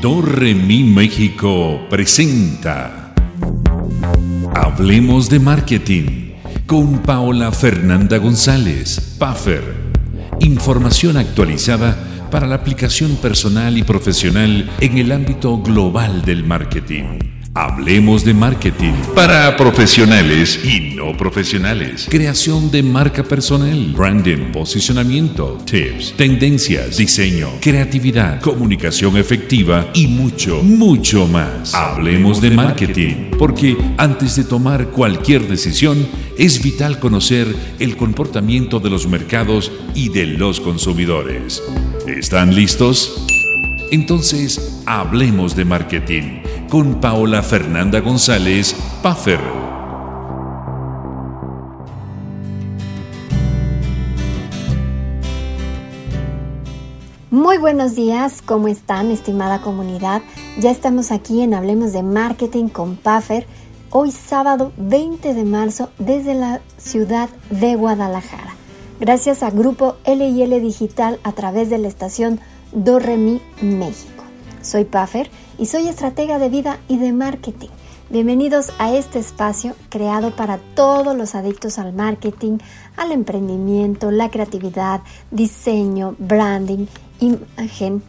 Dorremi México presenta Hablemos de Marketing con Paola Fernanda González, Puffer. Información actualizada para la aplicación personal y profesional en el ámbito global del marketing. Hablemos de marketing para profesionales y no profesionales. Creación de marca personal, branding, posicionamiento, tips, tendencias, diseño, creatividad, comunicación efectiva y mucho, mucho más. Hablemos de marketing porque antes de tomar cualquier decisión es vital conocer el comportamiento de los mercados y de los consumidores. ¿Están listos? Entonces, hablemos de marketing con Paola Fernanda González Paffer. Muy buenos días, ¿cómo están, estimada comunidad? Ya estamos aquí en Hablemos de Marketing con Puffer, hoy sábado 20 de marzo desde la ciudad de Guadalajara. Gracias a Grupo LL Digital a través de la estación Dorremi México. Soy Puffer y soy estratega de vida y de marketing. Bienvenidos a este espacio creado para todos los adictos al marketing, al emprendimiento, la creatividad, diseño, branding, imagen,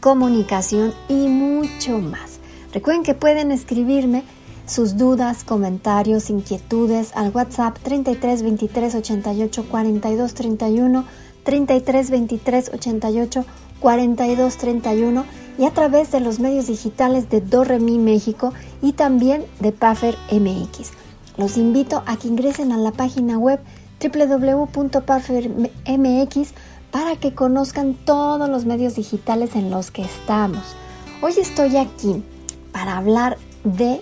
comunicación y mucho más. Recuerden que pueden escribirme sus dudas, comentarios, inquietudes al WhatsApp 33 23 88 42 31 33 23 88 4231 y a través de los medios digitales de Dorremi México y también de Puffer MX. Los invito a que ingresen a la página web www.puffermx para que conozcan todos los medios digitales en los que estamos. Hoy estoy aquí para hablar de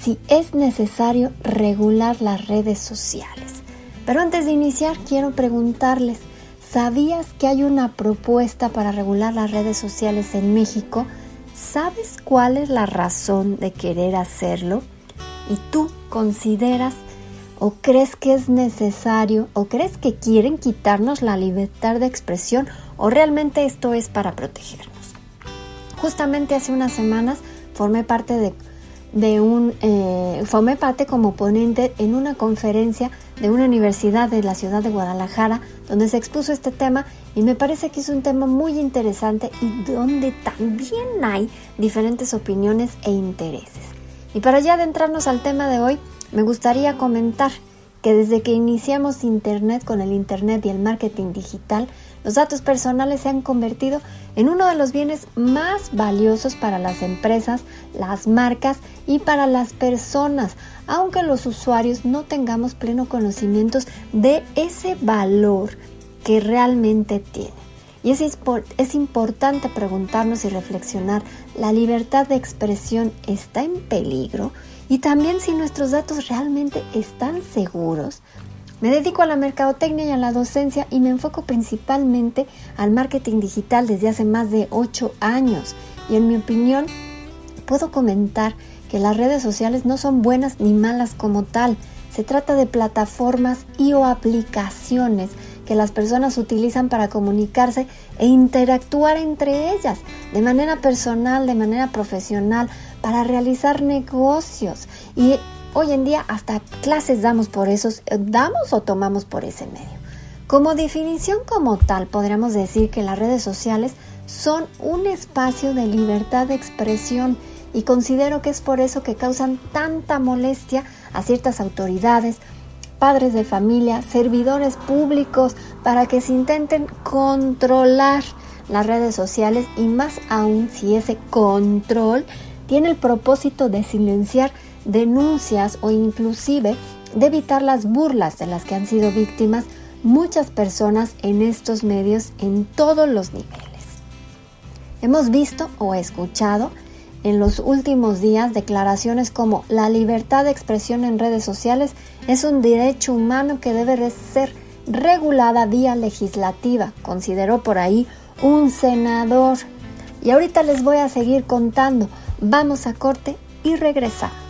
si es necesario regular las redes sociales. Pero antes de iniciar quiero preguntarles, ¿Sabías que hay una propuesta para regular las redes sociales en México? ¿Sabes cuál es la razón de querer hacerlo? ¿Y tú consideras o crees que es necesario o crees que quieren quitarnos la libertad de expresión o realmente esto es para protegernos? Justamente hace unas semanas formé parte de un, eh, formé parte como ponente en una conferencia de una universidad de la ciudad de Guadalajara donde se expuso este tema y me parece que es un tema muy interesante y donde también hay diferentes opiniones e intereses. Y para ya adentrarnos al tema de hoy, me gustaría comentar que desde que iniciamos Internet con el Internet y el marketing digital, los datos personales se han convertido en uno de los bienes más valiosos para las empresas, las marcas y para las personas, aunque los usuarios no tengamos pleno conocimiento de ese valor que realmente tiene. Y es, es importante preguntarnos y reflexionar, ¿la libertad de expresión está en peligro? Y también si nuestros datos realmente están seguros. Me dedico a la mercadotecnia y a la docencia y me enfoco principalmente al marketing digital desde hace más de 8 años. Y en mi opinión, puedo comentar que las redes sociales no son buenas ni malas como tal. Se trata de plataformas y o aplicaciones que las personas utilizan para comunicarse e interactuar entre ellas de manera personal, de manera profesional, para realizar negocios. Y Hoy en día hasta clases damos por esos, damos o tomamos por ese medio. Como definición como tal, podríamos decir que las redes sociales son un espacio de libertad de expresión y considero que es por eso que causan tanta molestia a ciertas autoridades, padres de familia, servidores públicos, para que se intenten controlar las redes sociales y más aún si ese control tiene el propósito de silenciar denuncias o inclusive de evitar las burlas de las que han sido víctimas muchas personas en estos medios en todos los niveles. Hemos visto o escuchado en los últimos días declaraciones como la libertad de expresión en redes sociales es un derecho humano que debe ser regulada vía legislativa, consideró por ahí un senador. Y ahorita les voy a seguir contando. Vamos a corte y regresamos.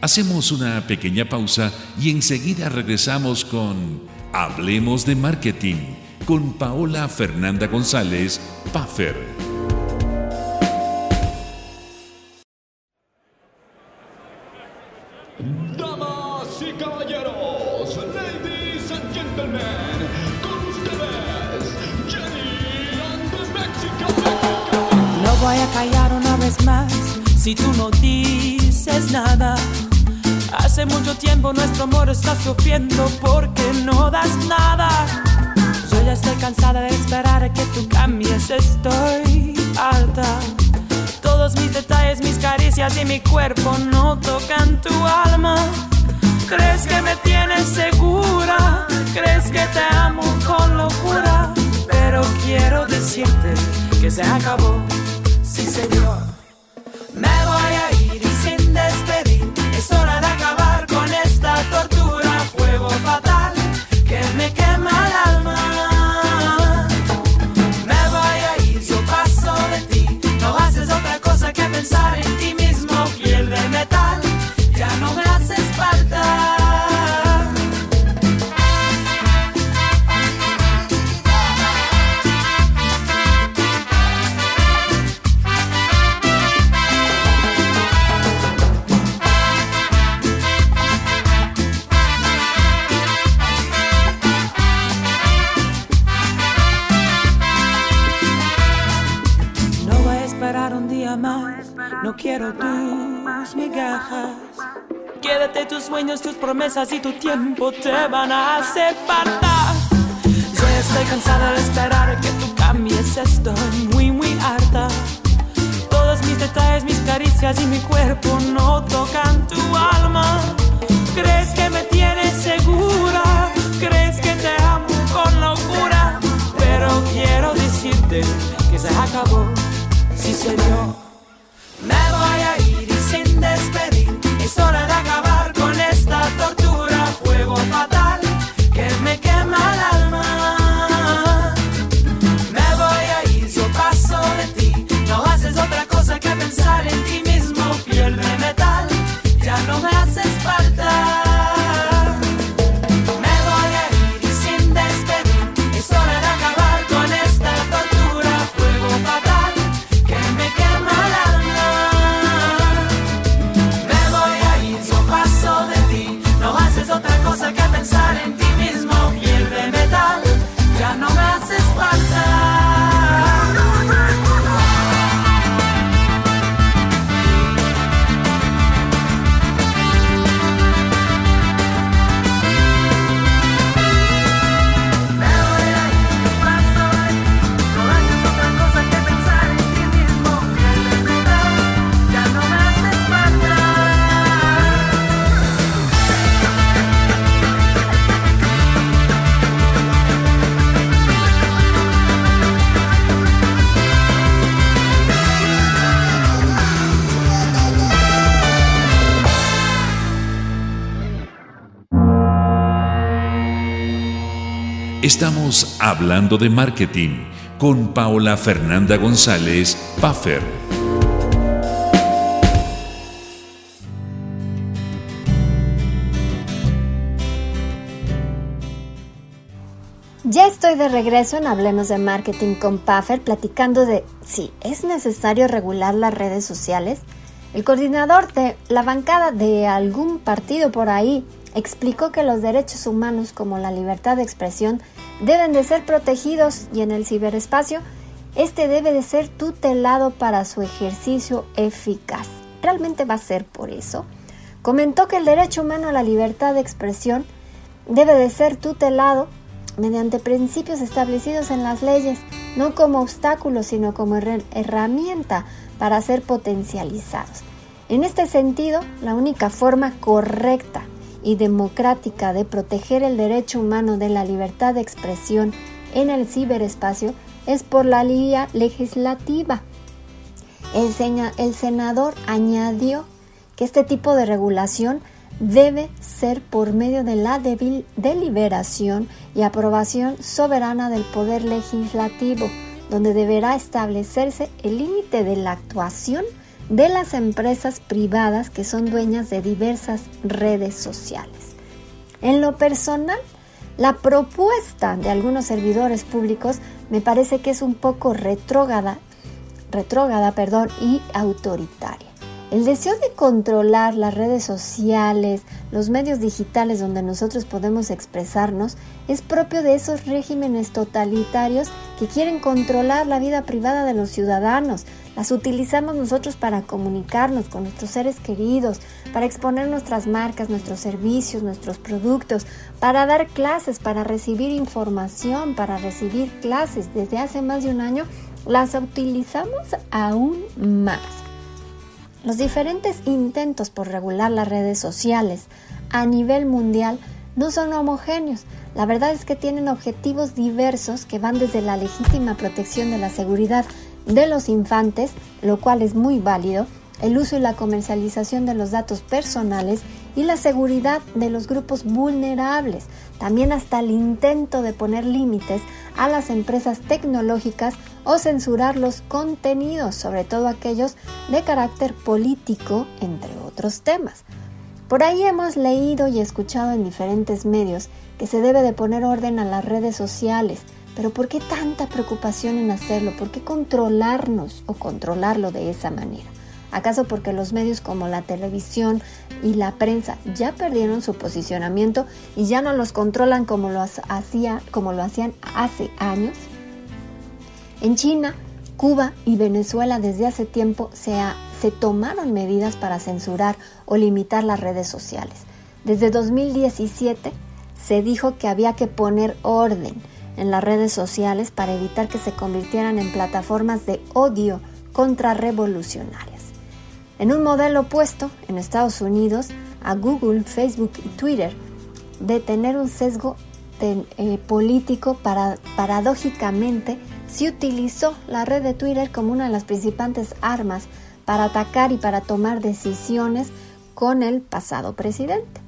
Hacemos una pequeña pausa y enseguida regresamos con Hablemos de Marketing con Paola Fernanda González, Puffer. Nuestro amor está sufriendo porque no das nada. Yo ya estoy cansada de esperar a que tú cambies, estoy alta. Todos mis detalles, mis caricias y mi cuerpo no tocan tu alma. ¿Crees que me tienes segura? ¿Crees que te amo con locura? Pero quiero decirte que se acabó, no quiero tus migajas. Quédate tus sueños, tus promesas y tu tiempo te van a hacer falta. Yo estoy cansada de esperar que tú cambies, estoy muy, muy harta. Todos mis detalles, mis caricias y mi cuerpo no tocan tu alma. ¿Crees que me tienes segura? ¿Crees que te amo con locura? Pero quiero decirte que se acabó, sí señor. Me voy a ir y sin despedir. Es hora de acabar con esta tortura. Fuego fatal que me quema el alma. Me voy a ir, yo paso de ti. No haces otra cosa que pensar en ti mismo. Estamos hablando de marketing con Paola Fernanda González, Puffer. Ya estoy de regreso en Hablemos de Marketing con Puffer platicando de si es necesario regular las redes sociales. El coordinador de la bancada de algún partido por ahí explicó que los derechos humanos como la libertad de expresión deben de ser protegidos y en el ciberespacio este debe de ser tutelado para su ejercicio eficaz. ¿Realmente va a ser por eso? Comentó que el derecho humano a la libertad de expresión debe de ser tutelado mediante principios establecidos en las leyes, no como obstáculos, sino como her- herramienta para ser potencializados. En este sentido, la única forma correcta y democrática de proteger el derecho humano de la libertad de expresión en el ciberespacio es por la vía legislativa. El, el senador añadió que este tipo de regulación debe ser por medio de la deliberación y aprobación soberana del Poder Legislativo, donde deberá establecerse el límite de la actuación de las empresas privadas que son dueñas de diversas redes sociales. En lo personal, La propuesta de algunos servidores públicos me parece que es un poco retrógrada, retrógrada perdón, y autoritaria. El deseo de controlar las redes sociales, los medios digitales donde nosotros podemos expresarnos, es propio de esos regímenes totalitarios que quieren controlar la vida privada de los ciudadanos. Las utilizamos nosotros para comunicarnos con nuestros seres queridos, para exponer nuestras marcas, nuestros servicios, nuestros productos, para dar clases, para recibir información, para recibir clases. Desde hace más de un año las utilizamos aún más. Los diferentes intentos por regular las redes sociales a nivel mundial no son homogéneos. La verdad es que tienen objetivos diversos que van desde la legítima protección de la seguridad de los infantes, lo cual es muy válido, el uso y la comercialización de los datos personales y la seguridad de los grupos vulnerables, también hasta el intento de poner límites a las empresas tecnológicas o censurar los contenidos, sobre todo aquellos de carácter político, entre otros temas. Por ahí hemos leído y escuchado en diferentes medios que se debe de poner orden a las redes sociales, pero ¿por qué tanta preocupación en hacerlo? ¿Por qué controlarnos o controlarlo de esa manera? ¿Acaso porque los medios como la televisión y la prensa ya perdieron su posicionamiento y ya no los controlan como lo, hacía, como lo hacían hace años? En China, Cuba y Venezuela desde hace tiempo se, se tomaron medidas para censurar o limitar las redes sociales. Desde 2017 se dijo que había que poner orden en las redes sociales para evitar que se convirtieran en plataformas de odio contrarrevolucionarias. En un modelo opuesto, en Estados Unidos, a Google, Facebook y Twitter, de tener un sesgo eh, político, para, paradójicamente, se utilizó la red de Twitter como una de las principales armas para atacar y para tomar decisiones con el pasado presidente.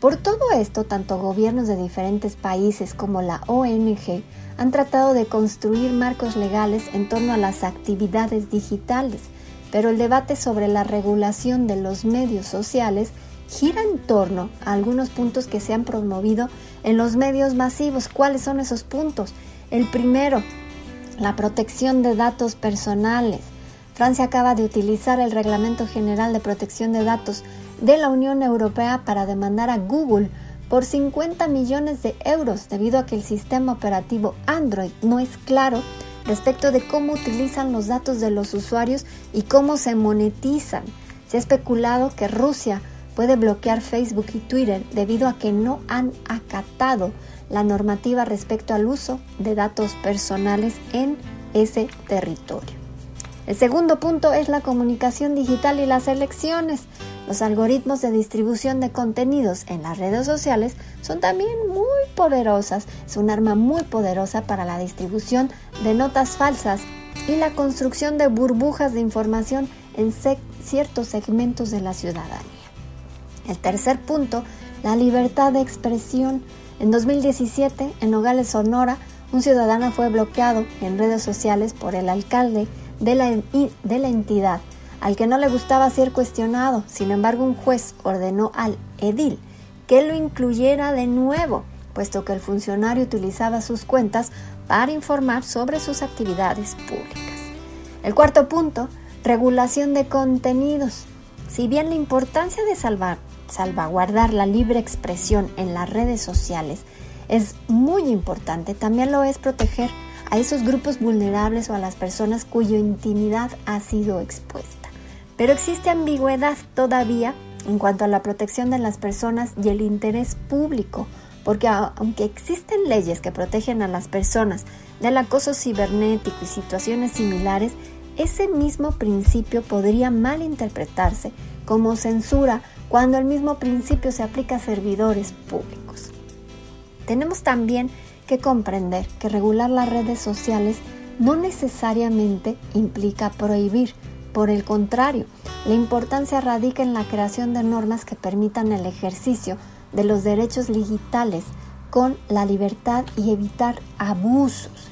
Por todo esto, tanto gobiernos de diferentes países como la ONG han tratado de construir marcos legales en torno a las actividades digitales, pero el debate sobre la regulación de los medios sociales gira en torno a algunos puntos que se han promovido en los medios masivos. ¿Cuáles son esos puntos? El primero, la protección de datos personales. Francia acaba de utilizar el Reglamento General de Protección de Datos de la Unión Europea para demandar a Google por 50 millones de euros debido a que el sistema operativo Android no es claro respecto de cómo utilizan los datos de los usuarios y cómo se monetizan. Se ha especulado que Rusia puede bloquear Facebook y Twitter debido a que no han acatado la normativa respecto al uso de datos personales en ese territorio. El segundo punto es la comunicación digital y las elecciones. Los algoritmos de distribución de contenidos en las redes sociales son también muy poderosas. Es un arma muy poderosa para la distribución de notas falsas y la construcción de burbujas de información en ciertos segmentos de la ciudadanía. El tercer punto, la libertad de expresión. En 2017, en Nogales, Sonora, un ciudadano fue bloqueado en redes sociales por el alcalde de la, de la entidad al que no le gustaba ser cuestionado. Sin embargo, un juez ordenó al edil que lo incluyera de nuevo, puesto que el funcionario utilizaba sus cuentas para informar sobre sus actividades públicas. El cuarto punto, regulación de contenidos. Si bien la importancia de salvar, salvaguardar la libre expresión en las redes sociales es muy importante, también lo es proteger a esos grupos vulnerables o a las personas cuya intimidad ha sido expuesta. Pero existe ambigüedad todavía en cuanto a la protección de las personas y el interés público, porque aunque existen leyes que protegen a las personas del acoso cibernético y situaciones similares, ese mismo principio podría malinterpretarse como censura cuando el mismo principio se aplica a servidores públicos. Tenemos también que comprender que regular las redes sociales no necesariamente implica prohibir, por el contrario, la importancia radica en la creación de normas que permitan el ejercicio de los derechos digitales con la libertad y evitar abusos.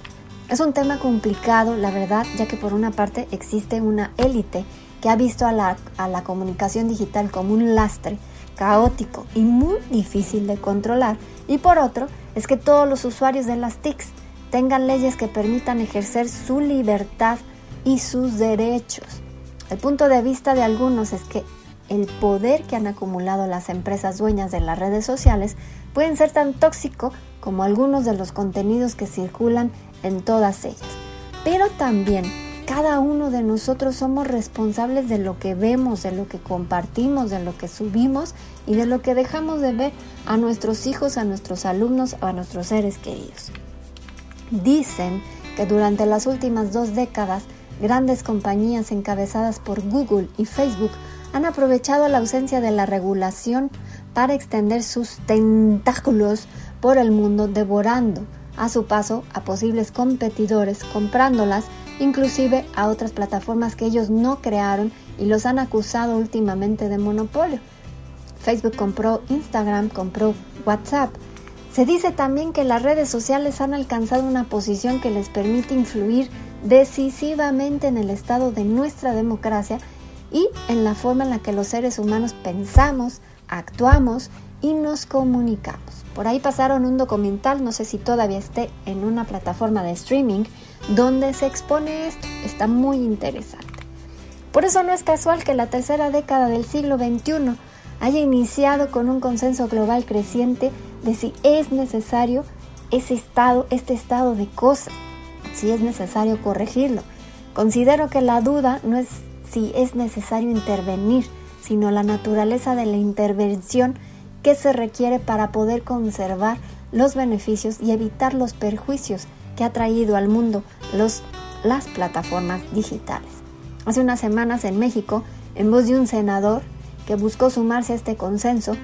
Es un tema complicado, la verdad, ya que por una parte existe una élite que ha visto a la, a la comunicación digital como un lastre caótico y muy difícil de controlar. Y por otro, es que todos los usuarios de las TICs tengan leyes que permitan ejercer su libertad y sus derechos. El punto de vista de algunos es que el poder que han acumulado las empresas dueñas de las redes sociales pueden ser tan tóxico como algunos de los contenidos que circulan en todas ellas. Pero también cada uno de nosotros somos responsables de lo que vemos, de lo que compartimos, de lo que subimos y de lo que dejamos de ver a nuestros hijos, a nuestros alumnos o a nuestros seres queridos. Dicen que durante las últimas dos décadas, grandes compañías encabezadas por Google y Facebook han aprovechado la ausencia de la regulación para extender sus tentáculos por el mundo, devorando a su paso a posibles competidores, comprándolas inclusive a otras plataformas que ellos no crearon y los han acusado últimamente de monopolio. Facebook compró Instagram, compró WhatsApp. Se dice también que las redes sociales han alcanzado una posición que les permite influir decisivamente en el estado de nuestra democracia y en la forma en la que los seres humanos pensamos, actuamos y nos comunicamos. Por ahí pasaron un documental, no sé si todavía esté en una plataforma de streaming, donde se expone esto. Está muy interesante. Por eso no es casual que la tercera década del siglo XXI haya iniciado con un consenso global creciente de si es necesario ese estado, este estado de cosas, si es necesario corregirlo. Considero que la duda no es si es necesario intervenir, sino la naturaleza de la intervención que se requiere para poder conservar los beneficios y evitar los perjuicios que ha traído al mundo los, las plataformas digitales. Hace unas semanas en México, en voz de un senador que buscó sumarse a este consenso,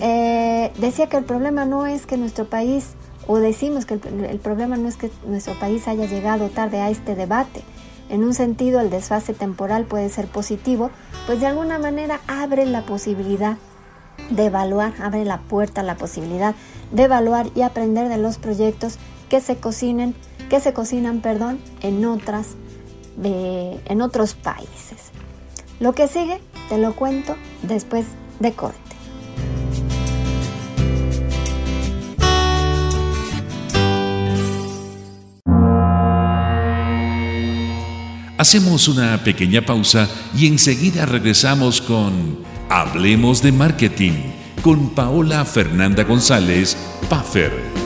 eh, decía que el problema no es que nuestro país, o decimos que el, problema no es que nuestro país haya llegado tarde a este debate, en un sentido, el desfase temporal puede ser positivo, pues de alguna manera abre la posibilidad de evaluar, abre la puerta a la posibilidad de evaluar y aprender de los proyectos que se cocinen, que se cocinan, perdón, en otras en otros países. Lo que sigue te lo cuento después de corte. Hacemos una pequeña pausa y enseguida regresamos con Hablemos de Marketing con Paola Fernanda González, Puffer.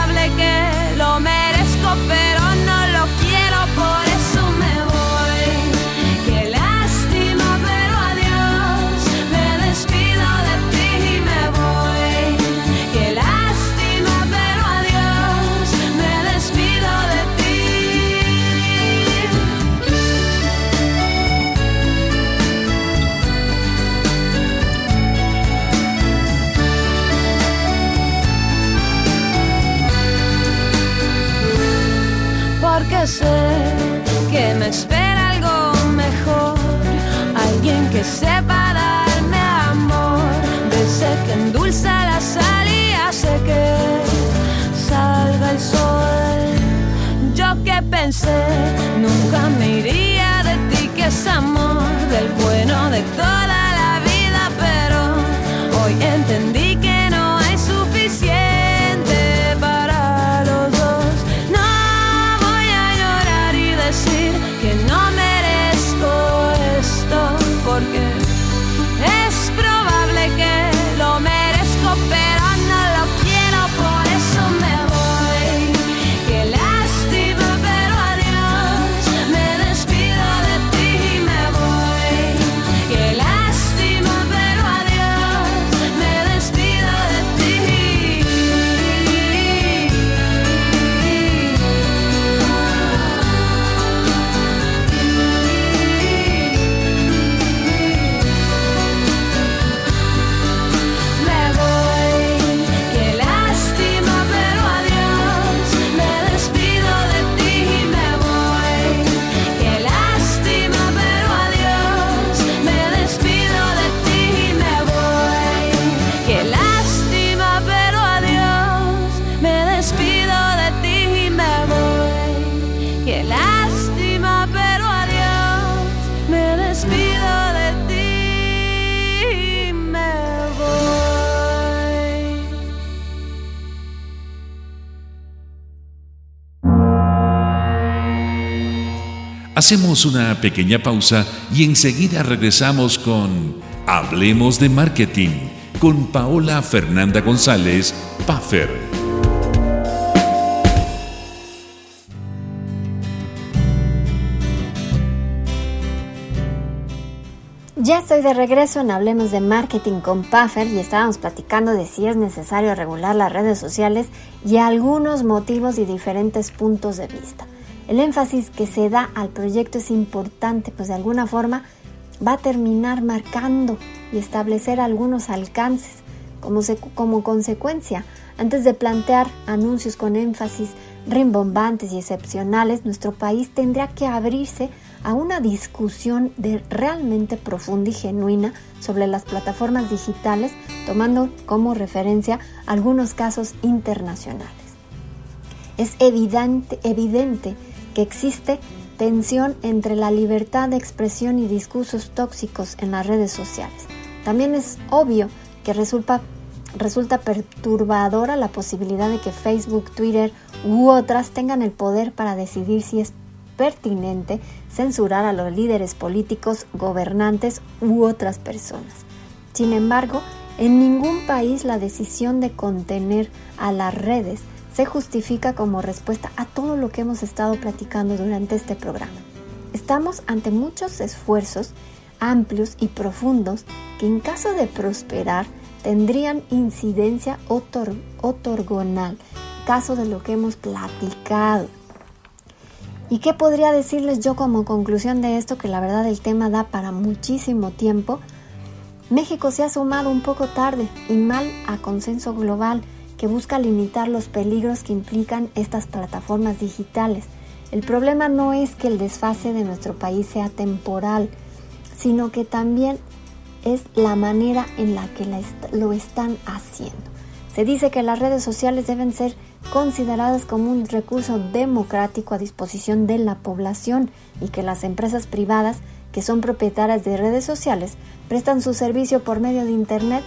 nunca me iría Hacemos una pequeña pausa y enseguida regresamos con Hablemos de Marketing con Paola Fernanda González, Puffer. Ya estoy de regreso en Hablemos de Marketing con Puffer y estábamos platicando de si es necesario regular las redes sociales y algunos motivos y diferentes puntos de vista. El énfasis que se da al proyecto es importante, pues de alguna forma va a terminar marcando y establecer algunos alcances como, consecuencia. Antes de plantear anuncios con énfasis rimbombantes y excepcionales, nuestro país tendría que abrirse a una discusión de realmente profunda y genuina sobre las plataformas digitales, tomando como referencia algunos casos internacionales. Es evidente, evidente que existe tensión entre la libertad de expresión y discursos tóxicos en las redes sociales. También es obvio que resulta, resulta perturbadora la posibilidad de que Facebook, Twitter u otras tengan el poder para decidir si es pertinente censurar a los líderes políticos, gobernantes u otras personas. Sin embargo, en ningún país la decisión de contener a las redes se justifica como respuesta a todo lo que hemos estado platicando durante este programa. Estamos ante muchos esfuerzos amplios y profundos que en caso de prosperar tendrían incidencia otorgonal, caso de lo que hemos platicado. ¿Y qué podría decirles yo como conclusión de esto? Que la verdad el tema da para muchísimo tiempo. México se ha sumado un poco tarde y mal a consenso global que busca limitar los peligros que implican estas plataformas digitales. El problema no es que el desfase de nuestro país sea temporal, sino que también es la manera en la que lo están haciendo. Se dice que las redes sociales deben ser consideradas como un recurso democrático a disposición de la población y que las empresas privadas que son propietarias de redes sociales prestan su servicio por medio de Internet,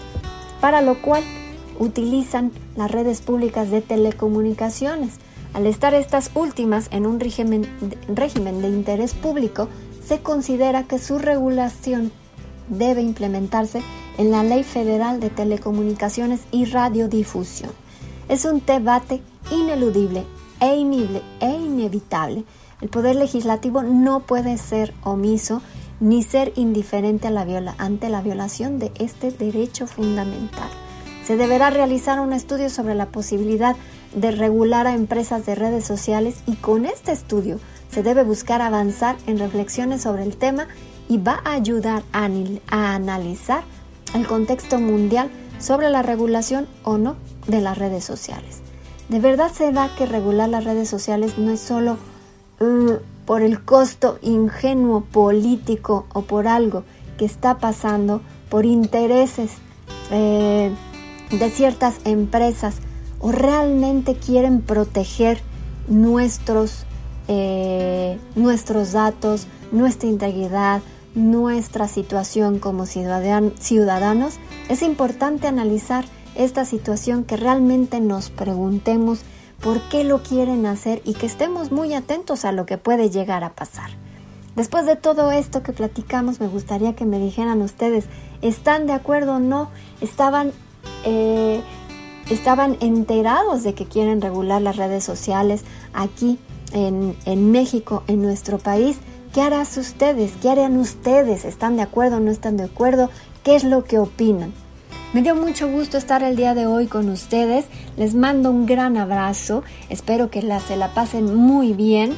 para lo cual utilizan las redes públicas de telecomunicaciones. Al estar estas últimas en un régimen, de interés público, se considera que su regulación debe implementarse en la Ley Federal de Telecomunicaciones y Radiodifusión. Es un debate ineludible e, e inevitable. El Poder Legislativo no puede ser omiso ni ser indiferente a la ante la violación de este derecho fundamental. Se deberá realizar un estudio sobre la posibilidad de regular a empresas de redes sociales y con este estudio se debe buscar avanzar en reflexiones sobre el tema y va a ayudar a, analizar el contexto mundial sobre la regulación o no de las redes sociales. De verdad se da que regular las redes sociales no es solo uh, por el costo ingenuo político o por algo que está pasando, por intereses eh, de ciertas empresas o realmente quieren proteger nuestros, eh, nuestros datos, nuestra integridad, nuestra situación como ciudadanos, es importante analizar esta situación que realmente nos preguntemos por qué lo quieren hacer y que estemos muy atentos a lo que puede llegar a pasar. Después de todo esto que platicamos, me gustaría que me dijeran ustedes, ¿están de acuerdo o no? ¿Estaban eh, estaban enterados de que quieren regular las redes sociales aquí en, en México, en nuestro país. ¿Qué harán ustedes? ¿Qué harían ustedes? ¿Están de acuerdo o no están de acuerdo? ¿Qué es lo que opinan? Me dio mucho gusto estar el día de hoy con ustedes. Les mando un gran abrazo. Espero que la, se la pasen muy bien.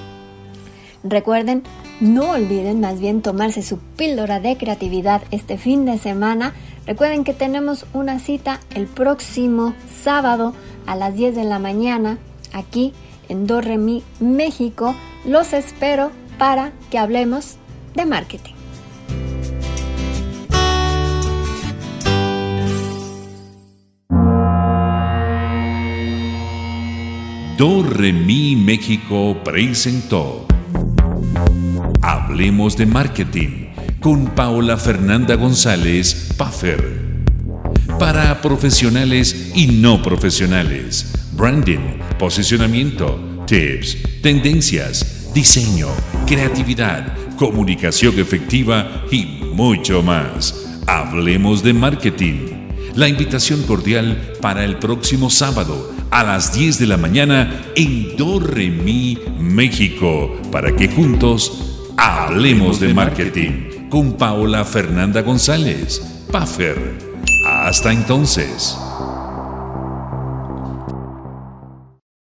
Recuerden, no olviden más bien tomarse su píldora de creatividad este fin de semana. Recuerden que tenemos una cita el próximo sábado a las 10 de la mañana aquí en Dorremi, México. Los espero para que hablemos de marketing. Dorremi México presentó Hablemos de marketing con Paola Fernanda González Puffer. Para profesionales y no profesionales, branding, posicionamiento, tips, tendencias, diseño, creatividad, comunicación efectiva y mucho más. Hablemos de marketing. La invitación cordial para el próximo sábado a las 10 de la mañana en Dorremi, México, para que juntos hablemos de marketing con Paola Fernanda González, Puffer. Hasta entonces.